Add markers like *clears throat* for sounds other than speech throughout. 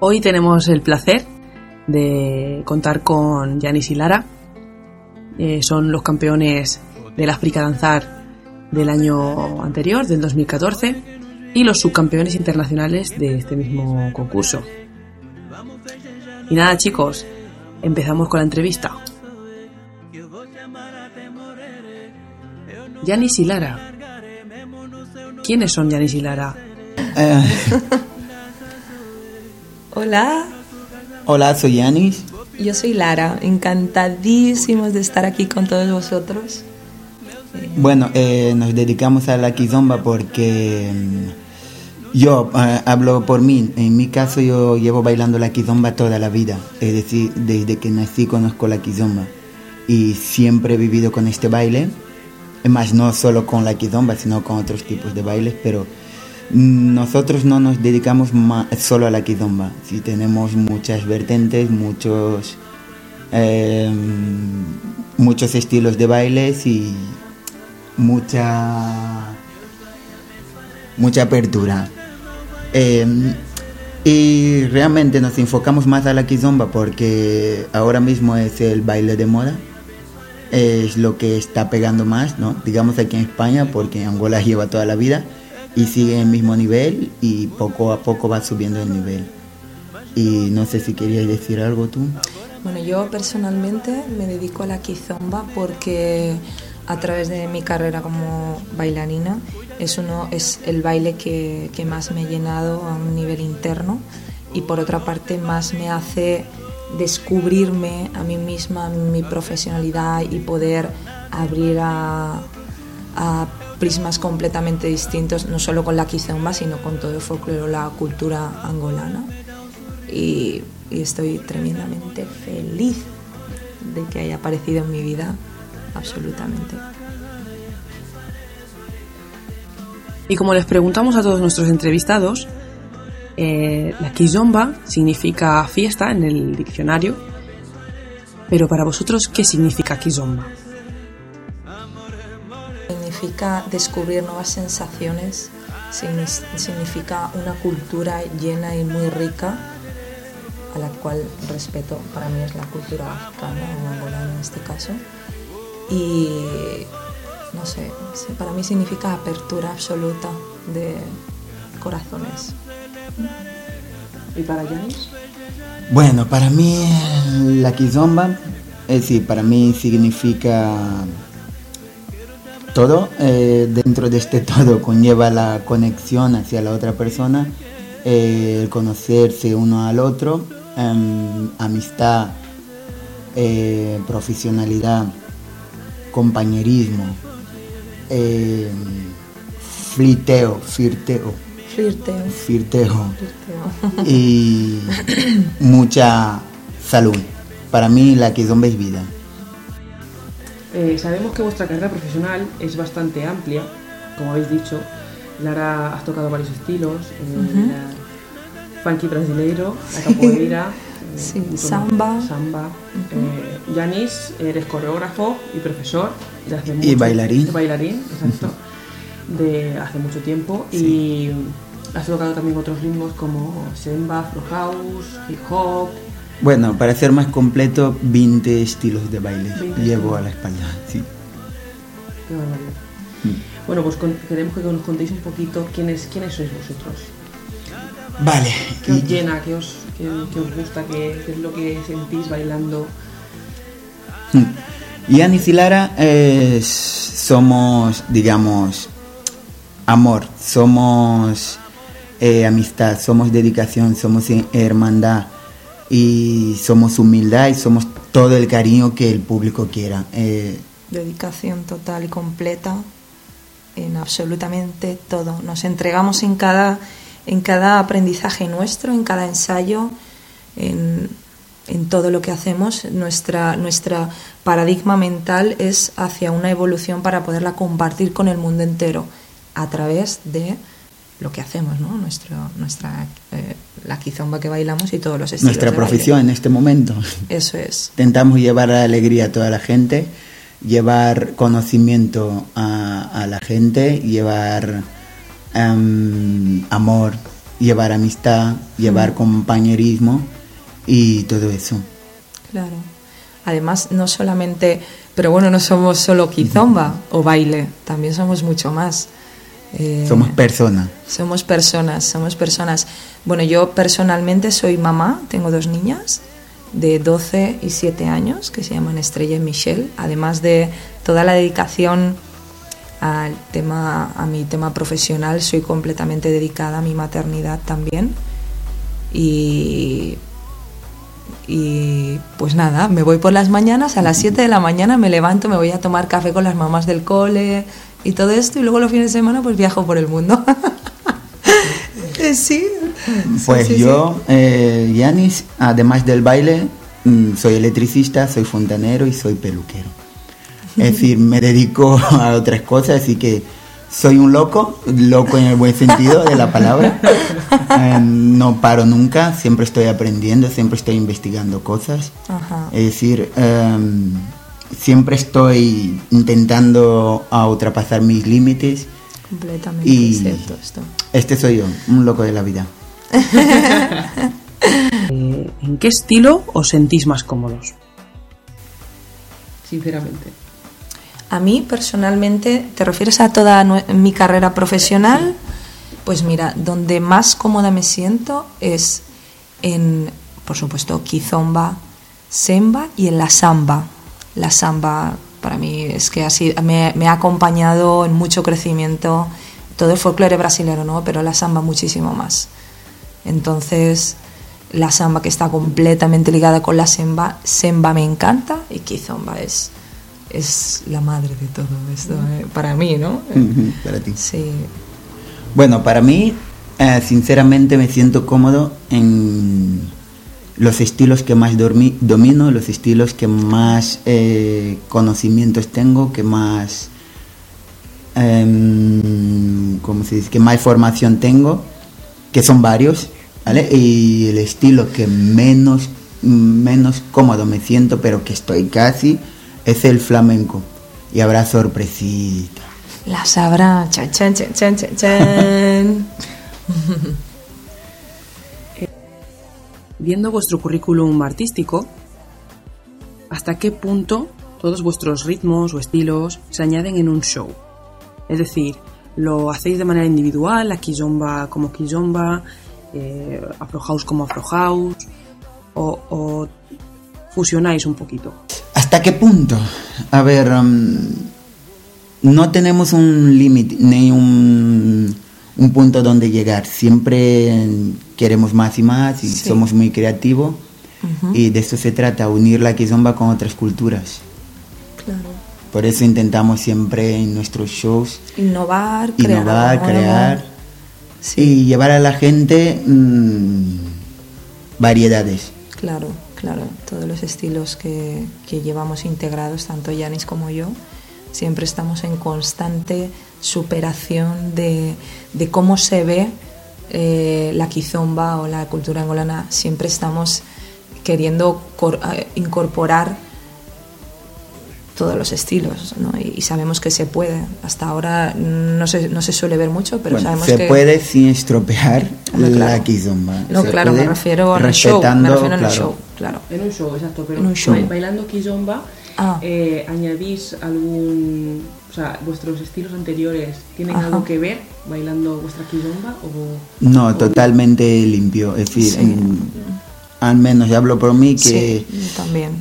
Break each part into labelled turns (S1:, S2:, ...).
S1: Hoy tenemos el placer de contar con Yanis y Lara. Eh, son los campeones del África Danzar del año anterior, del 2014, y los subcampeones internacionales de este mismo concurso. Y nada chicos, empezamos con la entrevista. Yanis y Lara. ¿Quiénes son Yanis y Lara?
S2: Eh, *laughs*
S3: Hola,
S2: hola, soy Yanis.
S3: yo soy Lara, encantadísimos de estar aquí con todos vosotros.
S2: Bueno, eh, nos dedicamos a la kizomba porque mm, yo eh, hablo por mí. En mi caso, yo llevo bailando la kizomba toda la vida. Es decir, desde que nací conozco la kizomba. Y siempre he vivido con este baile. Más, no solo con la kizomba, sino con otros tipos de bailes, pero nosotros no nos dedicamos solo a la kizomba. Sí, tenemos muchas vertentes, muchos, eh, muchos estilos de bailes y mucha mucha apertura. Eh, y realmente nos enfocamos más a la kizomba porque ahora mismo es el baile de moda. Es lo que está pegando más no digamos aquí en España porque Angola *laughs* lleva toda la vida y sigue en el mismo nivel y poco a poco va subiendo el nivel. Y no sé si querías decir algo tú.
S3: Bueno, yo personalmente me dedico a la kizomba porque a través de mi carrera como bailarina es, uno, es el baile que, que más me he llenado a un nivel interno y por otra parte más me hace descubrirme a mí misma, mi profesionalidad y poder abrir a, a prismas completamente distintos, no solo con la kizomba, sino con todo el folclore, la cultura angolana. Y, y estoy tremendamente feliz de que haya aparecido en mi vida, absolutamente.
S1: Y como les preguntamos a todos nuestros entrevistados, eh, la kizomba significa fiesta en el diccionario, pero para vosotros, ¿qué significa kizomba?
S3: Significa descubrir nuevas sensaciones, signi- significa una cultura llena y muy rica, a la cual respeto, para mí es la cultura africana o angolana en este caso. Y no sé, sí, para mí significa apertura absoluta de corazones.
S1: ¿Y para Yanis?
S2: Bueno, para mí la kizomba, es decir, para mí significa todo. eh, dentro de este todo *laughs* conlleva la conexión hacia la otra persona, eh, el conocerse uno al otro, em, amistad, eh, profesionalidad, compañerismo, Flirteo. flirteo
S3: flirteo.
S2: y *laughs* mucha salud. Para mí la kizomba es vida.
S1: Eh, sabemos que vuestra carrera profesional es bastante amplia, como habéis dicho. Lara, has tocado varios estilos, eh, funky brasileiro, la capoeira, *laughs* eh,
S3: Sí, samba.
S1: samba. Eh, Yanis, eres coreógrafo y profesor de hace
S2: Y
S1: mucho-
S2: bailarín.
S1: de bailarín, exacto, de hace mucho tiempo. Y has tocado también otros ritmos como semba, afro house, hip hop.
S2: Bueno, para ser más completo, 20 estilos de baile
S1: 20
S2: llevo a la espalda. Sí.
S1: Qué barbaridad.
S2: Mm.
S1: Bueno, pues con- queremos que nos contéis un poquito quiénes, quiénes sois vosotros.
S2: Vale.
S1: ¿Qué os llena? ¿Qué os, qué, qué os gusta? ¿Qué, qué es lo que sentís bailando?
S2: Yanis y Lara es- somos, digamos, amor, somos eh, amistad, somos dedicación, somos eh, hermandad y somos humildad y somos todo el cariño que el público quiera. Eh,
S3: dedicación total y completa en absolutamente todo. Nos entregamos en cada, en cada aprendizaje nuestro, en cada ensayo, en, en todo lo que hacemos. Nuestra, nuestra paradigma mental es hacia una evolución para poderla compartir con el mundo entero a través de lo que hacemos, ¿no? Nuestro, nuestra, eh, la kizomba que bailamos y todos los estilos
S2: nuestra
S3: de baile.
S2: profesión en este momento.
S3: Eso es.
S2: Intentamos llevar la alegría a toda la gente, llevar conocimiento a, a la gente, llevar em, amor llevar amistad, llevar compañerismo y todo eso.
S3: Claro. Además, no solamente, pero bueno, no somos solo kizomba *laughs* o baile, también somos mucho más.
S2: Eh, somos personas.
S3: Somos personas, somos personas. Bueno, yo personalmente soy mamá, tengo dos niñas de 12 y 7 años que se llaman Estrella y Michelle, además de toda la dedicación al tema, a mi tema profesional, soy completamente dedicada a mi maternidad también. Y, y pues nada, me voy por las mañanas, a las 7 de la mañana me levanto, me voy a tomar café con las mamás del cole y todo esto, y luego los fines de semana pues viajo por el mundo. *laughs* sí.
S2: Pues yo, eh, Yanis, además del baile, mm, soy electricista, soy fontanero y soy peluquero. Es decir, me dedico a otras cosas, así que soy un loco, loco en el buen sentido de la palabra. Eh, no paro nunca, siempre estoy aprendiendo, siempre estoy investigando cosas. Es decir, em, siempre estoy intentando ultrapasar mis límites.
S3: Completamente y cierto esto.
S2: Este soy yo, un loco de la vida. *laughs*
S1: Eh, ¿En qué estilo os sentís más cómodos? Sinceramente.
S3: A mí personalmente, ¿te refieres a toda mi carrera profesional? Pues mira, donde más cómoda me siento es en, por supuesto, Kizomba, Semba y en la Samba. La Samba para mí es que así me, me ha acompañado en mucho crecimiento todo el folclore brasileño, ¿no? Pero la Samba muchísimo más. Entonces, la Samba que está completamente ligada con la Semba, Semba me encanta y Kizomba es es la madre de todo esto, eh, para mí, ¿no?
S2: para ti.
S3: Sí.
S2: Bueno, para mí, eh, sinceramente me siento cómodo en los estilos que más domino, los estilos que más eh, conocimientos tengo, que más, em, ¿cómo se dice? Que más formación tengo, que son varios, ¿vale? Y el estilo que menos, menos cómodo me siento, pero que estoy casi es el flamenco. Y habrá sorpresita.
S3: La sabrá. Chan, chan, chan, chan, chan, *laughs*
S1: Viendo vuestro currículum artístico, ¿hasta qué punto todos vuestros ritmos o estilos se añaden en un show? Es decir, ¿lo hacéis de manera individual, la kizomba como kizomba, eh, afro house como afro house, o, fusionáis un poquito?
S2: ¿Hasta qué punto? A ver, um, no tenemos un límite ni un, punto donde llegar. Siempre queremos más y más y somos muy creativos. Y de eso se trata, unir la kizomba con otras culturas.
S3: Claro.
S2: Por eso intentamos siempre en nuestros shows
S3: innovar,
S2: innovar crear, y llevar a la gente mm, variedades.
S3: Claro. Claro, todos los estilos que, llevamos integrados, tanto Yanis como yo, siempre estamos en constante superación de, cómo se ve eh, la quizomba o la cultura angolana. Siempre estamos queriendo eh, incorporar todos los estilos, ¿no? y, sabemos que se puede. Hasta ahora no se, no se suele ver mucho, pero sabemos
S2: se
S3: que...
S2: Se puede sin estropear la kizomba.
S3: No, claro, me refiero al show, me refiero al show, claro.
S1: En un show, exacto, pero en un show. bailando kizomba, ah. eh, ¿añadís algún... O sea, vuestros estilos anteriores tienen algo que ver bailando vuestra kizomba o...?
S2: No, totalmente limpio, es decir, al menos ya hablo por mí que...
S3: Sí, también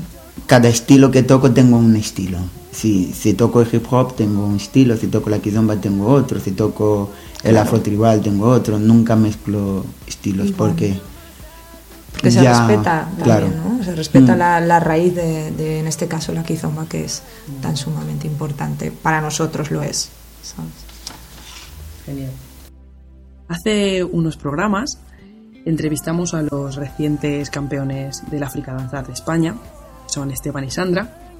S2: cada estilo que toco tengo un estilo. Si, si toco el hip hop tengo un estilo, si toco la kizomba tengo otro, si toco el afro tribal tengo otro. Nunca mezclo estilos porque...
S3: Porque se respeta claro. ¿no? Se respeta mm. la, la, raíz de, en este caso, la kizomba, que es tan sumamente importante. Para nosotros lo es.
S1: Genial. Hace unos programas entrevistamos a los recientes campeones del África Danzar de España, son Esteban y Sandra,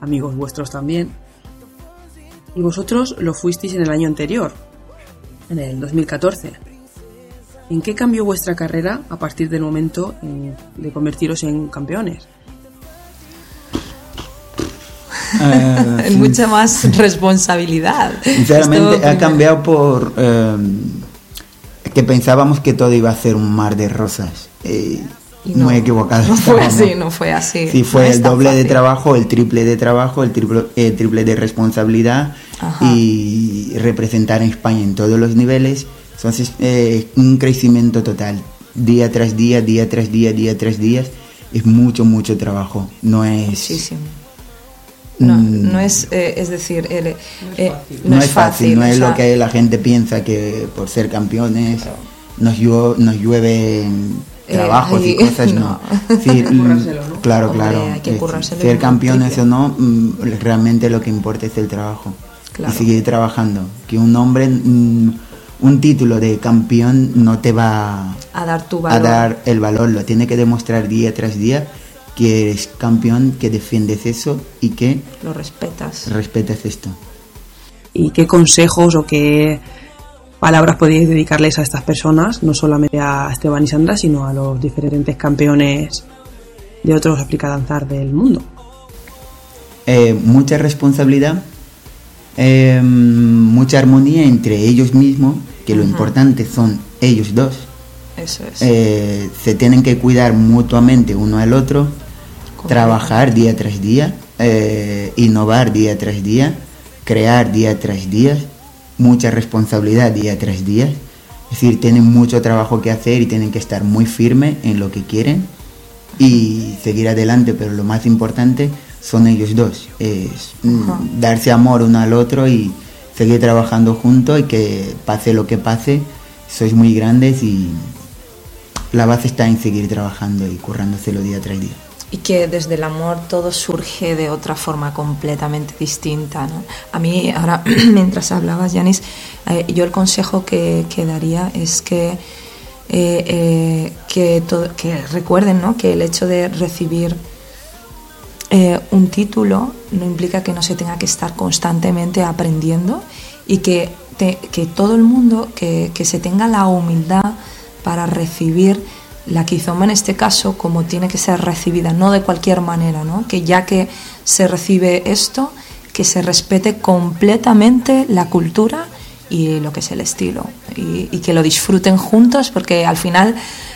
S1: amigos vuestros también. Y vosotros lo fuisteis en el año anterior, en el 2014. ¿En qué cambió vuestra carrera a partir del momento de convertiros en campeones?
S3: Uh, en *laughs* mucha más responsabilidad.
S2: Sinceramente, ha cambiado por. Eh, que pensábamos que todo iba a ser un mar de rosas. Eh,
S3: Y no,
S2: muy equivocado.
S3: No fue
S2: estábamos.
S3: así, no fue así.
S2: Sí, fue
S3: No
S2: el doble de trabajo, el triple de trabajo, el triple, el triple de responsabilidad
S3: Ajá.
S2: y representar a España en todos los niveles. Entonces, eh, un crecimiento total, día tras día, día tras día, día tras día. Es mucho, mucho trabajo. No es,
S3: Muchísimo. No, no es, eh, es decir, el- eh,
S2: no es fácil, no es
S3: sea,
S2: lo que la gente piensa que por ser campeones nos, llueve, nos
S3: Eh,
S2: trabajos y cosas, *laughs* no.
S3: no.
S2: Sí, mm. Claro,
S3: Hombre,
S2: claro.
S3: hay que
S2: Eh, ser campeones o no, mm, realmente lo que importa es el trabajo
S3: Claro.
S2: y seguir trabajando. Que un hombre, mm, un título de campeón no te va
S3: a dar tu
S2: a
S3: valor.
S2: dar el valor, lo tiene que demostrar día tras día que eres campeón, que defiendes eso y que
S3: Lo respetas.
S2: respetas esto.
S1: ¿Y qué consejos o qué palabras podéis dedicarles a estas personas? No solamente a Esteban y Sandra, sino a los diferentes campeones de otros aplicadanzar del mundo.
S2: Eh, mucha responsabilidad, eh, mucha armonía entre ellos mismos, que lo importante son ellos dos.
S3: Eso es.
S2: Eh, se tienen que cuidar mutuamente uno al otro,
S3: Correcto.
S2: trabajar día tras día, eh, innovar día tras día, crear día tras día, mucha responsabilidad día tras día. Es decir, tienen mucho trabajo que hacer y tienen que estar muy firmes en lo que quieren y seguir adelante, pero lo más importante son ellos dos, es mm, darse amor uno al otro y seguir trabajando juntos y que pase lo que pase, sois muy grandes y la base está en seguir trabajando y currándoselo día tras día.
S3: Y que desde el amor todo surge de otra forma completamente distinta. ¿no? A mí, ahora, *clears throat* mientras hablabas, Yanis, eh, yo el consejo que, que daría es que, eh, eh, que, que recuerden ¿no? que el hecho de recibir eh, un título no implica que no se tenga que estar constantemente aprendiendo y que, que todo el mundo, que, que se tenga la humildad para recibir la quizoma en este caso como tiene que ser recibida, no de cualquier manera, ¿no? que ya que se recibe esto, que se respete completamente la cultura y lo que es el estilo y, y que lo disfruten juntos porque al final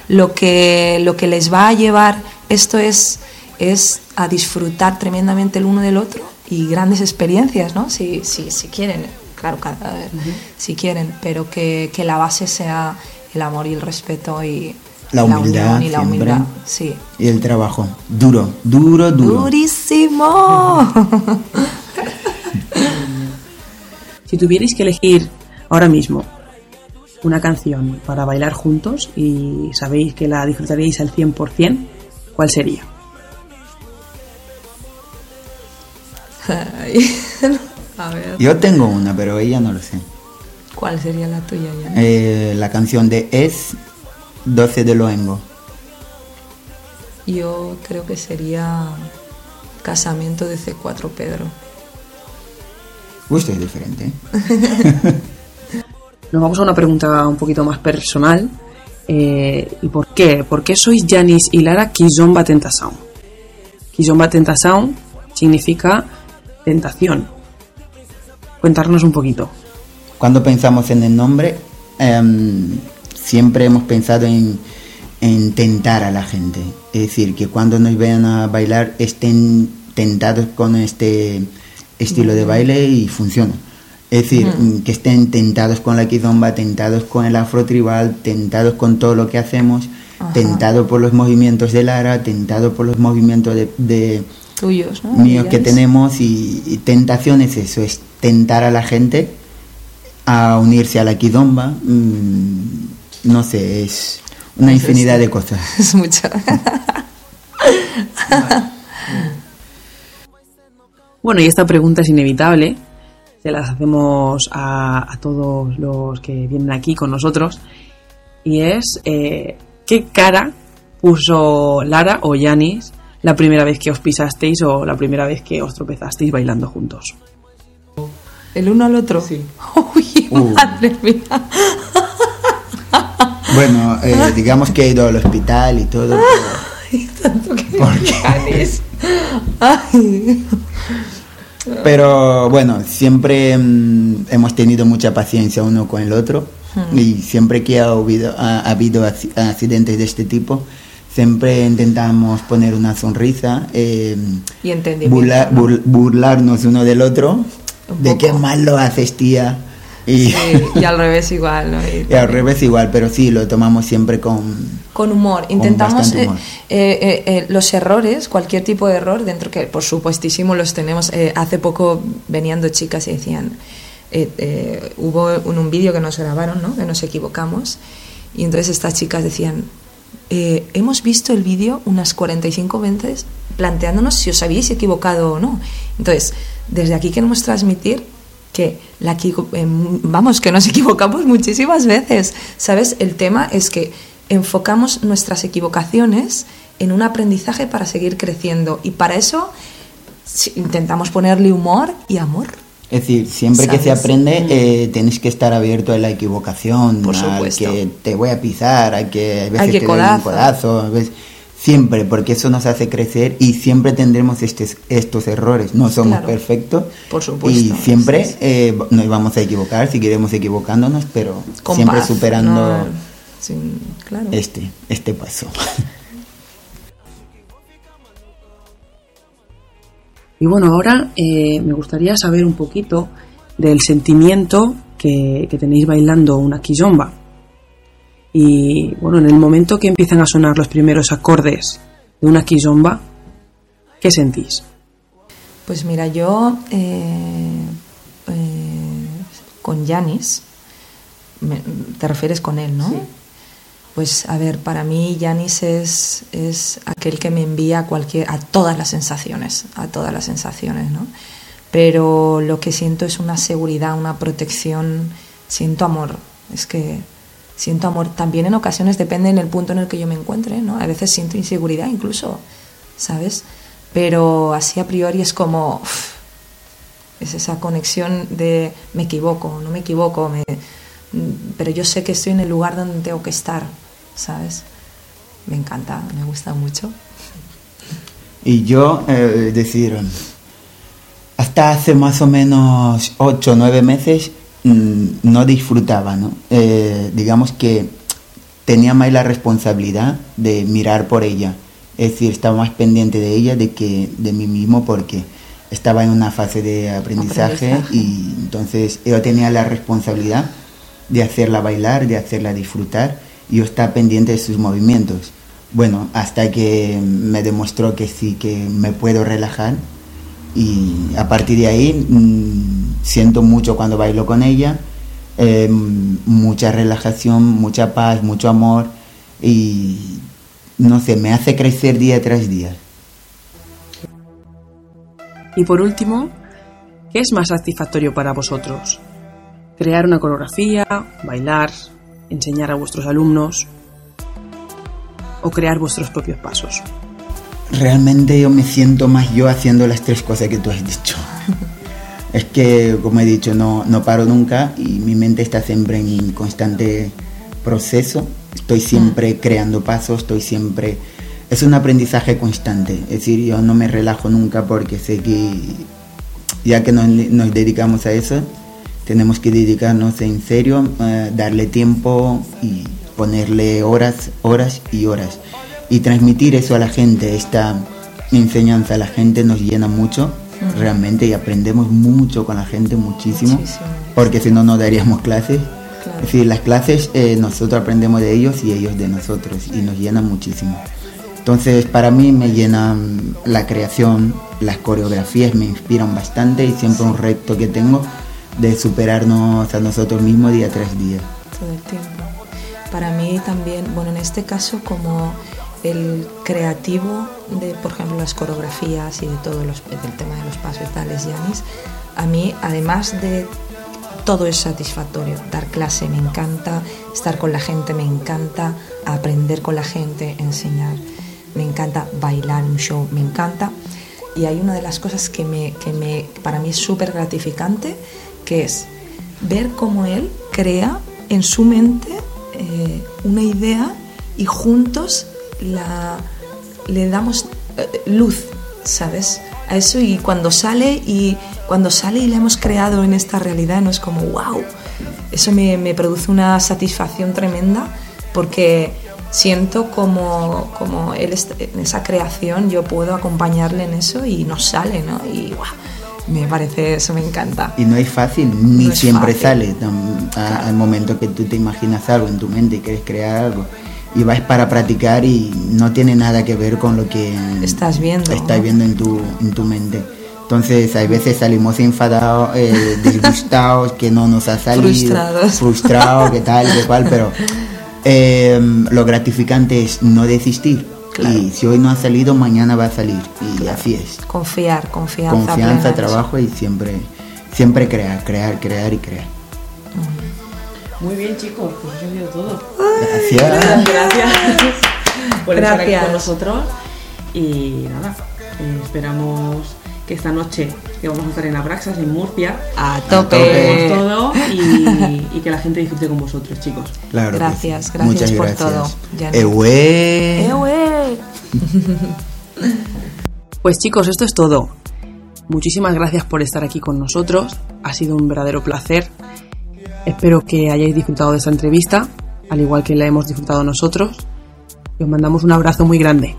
S3: lo que, lo que les va a llevar esto es, es a disfrutar tremendamente el uno del otro y grandes experiencias, ¿no? Si, si, si quieren, claro, cada- si quieren, pero que, que la base sea el amor y el respeto y
S2: La humildad
S3: unión y la humildad. Sí.
S2: Y el trabajo, duro, duro, duro.
S3: Durísimo. *laughs*
S1: Si tuvierais que elegir ahora mismo una canción para bailar juntos y sabéis que la disfrutaríais al 100%, ¿cuál sería?
S3: Ay, *laughs* A ver,
S2: Yo tengo una, pero ella no lo sé.
S3: ¿cuál sería la tuya, ya?
S2: Eh, la canción de Es 12 de Loengo.
S3: Yo creo que sería Casamiento de C4 Pedro.
S2: Gusto es diferente. ¿eh?
S1: Nos vamos a una pregunta un poquito más personal. Eh, ¿Y por qué? ¿Por qué sois Janis y Lara Kizomba Tentación? Kizomba Tentación significa tentación. Cuéntanos un poquito.
S2: Cuando pensamos en el nombre, em, siempre hemos pensado en, en tentar a la gente. Es decir, que cuando nos vean a bailar estén tentados con este estilo de baile y funciona. Es decir, mm, que estén tentados con la kizomba, tentados con el afro tribal, tentados con todo lo que hacemos,
S3: Ajá.
S2: tentados por los movimientos de Lara, tentados por los movimientos de- de,
S3: Tuyos, ¿no?
S2: míos que tenemos y, y tentación es eso, es tentar a la gente a unirse a la kizomba, mm, no sé, es una
S3: Es
S2: infinidad de cosas. *laughs*
S3: Es mucho. *laughs*
S1: Bueno, y esta pregunta es inevitable. Se las hacemos a, a todos los que vienen aquí con nosotros. Y es, eh, ¿qué cara puso Lara o Yanis la primera vez que os pisasteis o la primera vez que os tropezasteis bailando juntos?
S3: ¿El uno al otro? Sí. *laughs* Uy,
S2: Uh.
S3: madre mía.
S2: Bueno, eh, digamos que he ido al hospital y todo.
S3: Ay, tanto que
S2: ¿Por qué?
S3: Janis. Ay.
S2: Pero, bueno, siempre mm, hemos tenido mucha paciencia uno con el otro.
S3: Hmm.
S2: Y siempre que ha habido, ha, ha habido ac- accidentes de este tipo, siempre intentamos poner una sonrisa, eh,
S3: Y
S2: burla-
S3: ¿no?
S2: bur- burlarnos uno del otro,
S3: Un
S2: de qué mal lo haces, tía. Y,
S3: Sí, y al revés igual, ¿no? Y *laughs*
S2: y al revés igual, pero sí, lo tomamos siempre con...
S3: Con humor. Intentamos eh,
S2: humor.
S3: eh, los errores, cualquier tipo de error, dentro que por supuestísimo los tenemos. Hace poco venían dos chicas y decían, hubo un, un vídeo que nos grabaron, ¿no? que nos equivocamos, y entonces estas chicas decían, eh, hemos visto el vídeo unas 45 veces planteándonos si os habéis equivocado o no. Entonces, desde aquí queremos transmitir que em, vamos que nos *laughs* equivocamos muchísimas veces sabes el tema es que enfocamos nuestras equivocaciones en un aprendizaje para seguir creciendo y para eso intentamos ponerle humor y amor
S2: Es decir, siempre que se aprende, eh, tienes que estar abierto a la equivocación,
S3: Por
S2: al
S3: supuesto.
S2: que te voy a pisar, a que a veces
S3: que
S2: te doy un
S3: codazo.
S2: a veces- siempre, porque eso nos hace crecer y siempre tendremos estes- estos errores. No somos
S3: Claro.
S2: perfectos
S3: Por supuesto.
S2: y siempre
S3: Sí,
S2: eh, nos vamos a equivocar, seguiremos equivocándonos, pero
S3: Con
S2: siempre
S3: paz,
S2: superando
S3: no- sin- claro.
S2: este, este paso. *laughs*
S1: Y bueno, ahora eh, me gustaría saber un poquito del sentimiento que, que tenéis bailando una quizomba. Y bueno, en el momento que empiezan a sonar los primeros acordes de una quizomba, ¿qué sentís?
S3: Pues mira, yo eh, eh, con Yanis, te refieres con él, ¿no? Pues a ver, para mí Yanis es, es aquel que me envía a, cualquier, a todas las sensaciones, a todas las sensaciones, ¿no? Pero lo que siento es una seguridad, una protección, siento amor, es que siento amor. También en ocasiones depende en el punto en el que yo me encuentre, ¿no? A veces siento inseguridad incluso, ¿sabes? Pero así a priori es como... es esa conexión de me equivoco, no me equivoco, me- mm, pero yo sé que estoy en el lugar donde tengo que estar, ¿sabes? Me encanta, me gusta mucho.
S2: Y yo, eh, decir, hasta hace más o menos 8 o 9 meses mm, no disfrutaba, ¿no? Eh, digamos que tenía más la responsabilidad de mirar por ella. Es decir, estaba más pendiente de ella de que de mí mismo porque estaba en una fase de aprendizaje,
S3: Aprendizaje.
S2: y entonces yo tenía la responsabilidad de hacerla bailar, de hacerla disfrutar yo estaba pendiente de sus movimientos. Bueno, hasta que me demostró que sí, que me puedo relajar y a partir de ahí mm, siento mucho cuando bailo con ella, eh, mucha relajación, mucha paz, mucho amor y no sé, me hace crecer día tras día.
S1: Y por último, ¿qué es más satisfactorio para vosotros? ¿Crear una coreografía, bailar, enseñar a vuestros alumnos o crear vuestros propios pasos?
S2: Realmente yo me siento más yo haciendo las tres cosas que tú has dicho. *laughs* Es que, como he dicho, no, no paro nunca y mi mente está siempre en constante proceso. Estoy siempre creando pasos, estoy siempre... Es un aprendizaje constante. Es decir, yo no me relajo nunca porque sé que ya que nos, nos dedicamos a eso, tenemos que dedicarnos en serio, eh, darle tiempo y ponerle horas, horas y horas. Y transmitir eso a la gente, esta enseñanza a la gente nos llena mucho, realmente, y aprendemos mucho con la gente, muchísimo,
S3: Muchísimo.
S2: porque si no, no daríamos clases.
S3: Claro.
S2: Es decir, las clases eh, nosotros aprendemos de ellos y ellos de nosotros, y nos llenan muchísimo. Entonces, para mí me llenan la creación, las coreografías me inspiran bastante y siempre un reto que tengo de superarnos a nosotros mismos día tras día.
S3: todo el tiempo. Para mí también, bueno, en este caso como el creativo de, por ejemplo, las coreografías y de todo los, tema de los pasos tales, Yanis, a mí, además de todo es satisfactorio. Dar clase me encanta, estar con la gente me encanta, aprender con la gente, enseñar, me encanta bailar un show, me encanta. Y hay una de las cosas que, me, que me, para mí es súper gratificante, es ver cómo él crea en su mente eh, una idea y juntos la, le damos eh, luz, ¿sabes? A eso y cuando sale y cuando sale y la hemos creado en esta realidad, no es como, wow, eso me, produce una satisfacción tremenda porque siento como, como él en esa creación yo puedo acompañarle en eso y nos sale, ¿no? Y wow, me parece, eso me encanta.
S2: Y no es fácil, ni
S3: No
S2: siempre
S3: fácil.
S2: sale. Tam- a- Al momento que tú te imaginas algo en tu mente y quieres crear algo y vas para practicar y no tiene nada que ver con lo que
S3: Estás viendo,
S2: estás
S3: ¿no?
S2: viendo en tu, en tu mente. Entonces, hay veces salimos enfadados, eh, *laughs* disgustados, que no nos ha salido,
S3: Frustrados.
S2: frustrados, que tal, que cual, pero *laughs* eh, lo gratificante es no desistir.
S3: Claro.
S2: Y si hoy no ha salido, mañana va a salir. Y así es.
S3: Confiar, confianza.
S2: Confianza,
S3: plena
S2: trabajo y siempre, siempre crear, crear, crear y crear.
S1: Muy bien, chicos, pues eso ha sido todo.
S2: Gracias.
S1: Gracias *laughs* por estar aquí con nosotros. Y nada, eh, esperamos que esta noche que vamos a estar en Abraxas, en Murcia,
S3: A
S2: tope.
S1: todo y, y que la gente disfrute con vosotros, chicos.
S2: Claro que
S3: Gracias, gracias
S2: Muchas
S3: por
S2: gracias.
S3: todo. ¡Eh, güey!
S1: Pues chicos, esto es todo. Muchísimas gracias por estar aquí con nosotros. Ha sido un verdadero placer. Espero que hayáis disfrutado de esta entrevista, al igual que la hemos disfrutado nosotros. Y os mandamos un abrazo muy grande.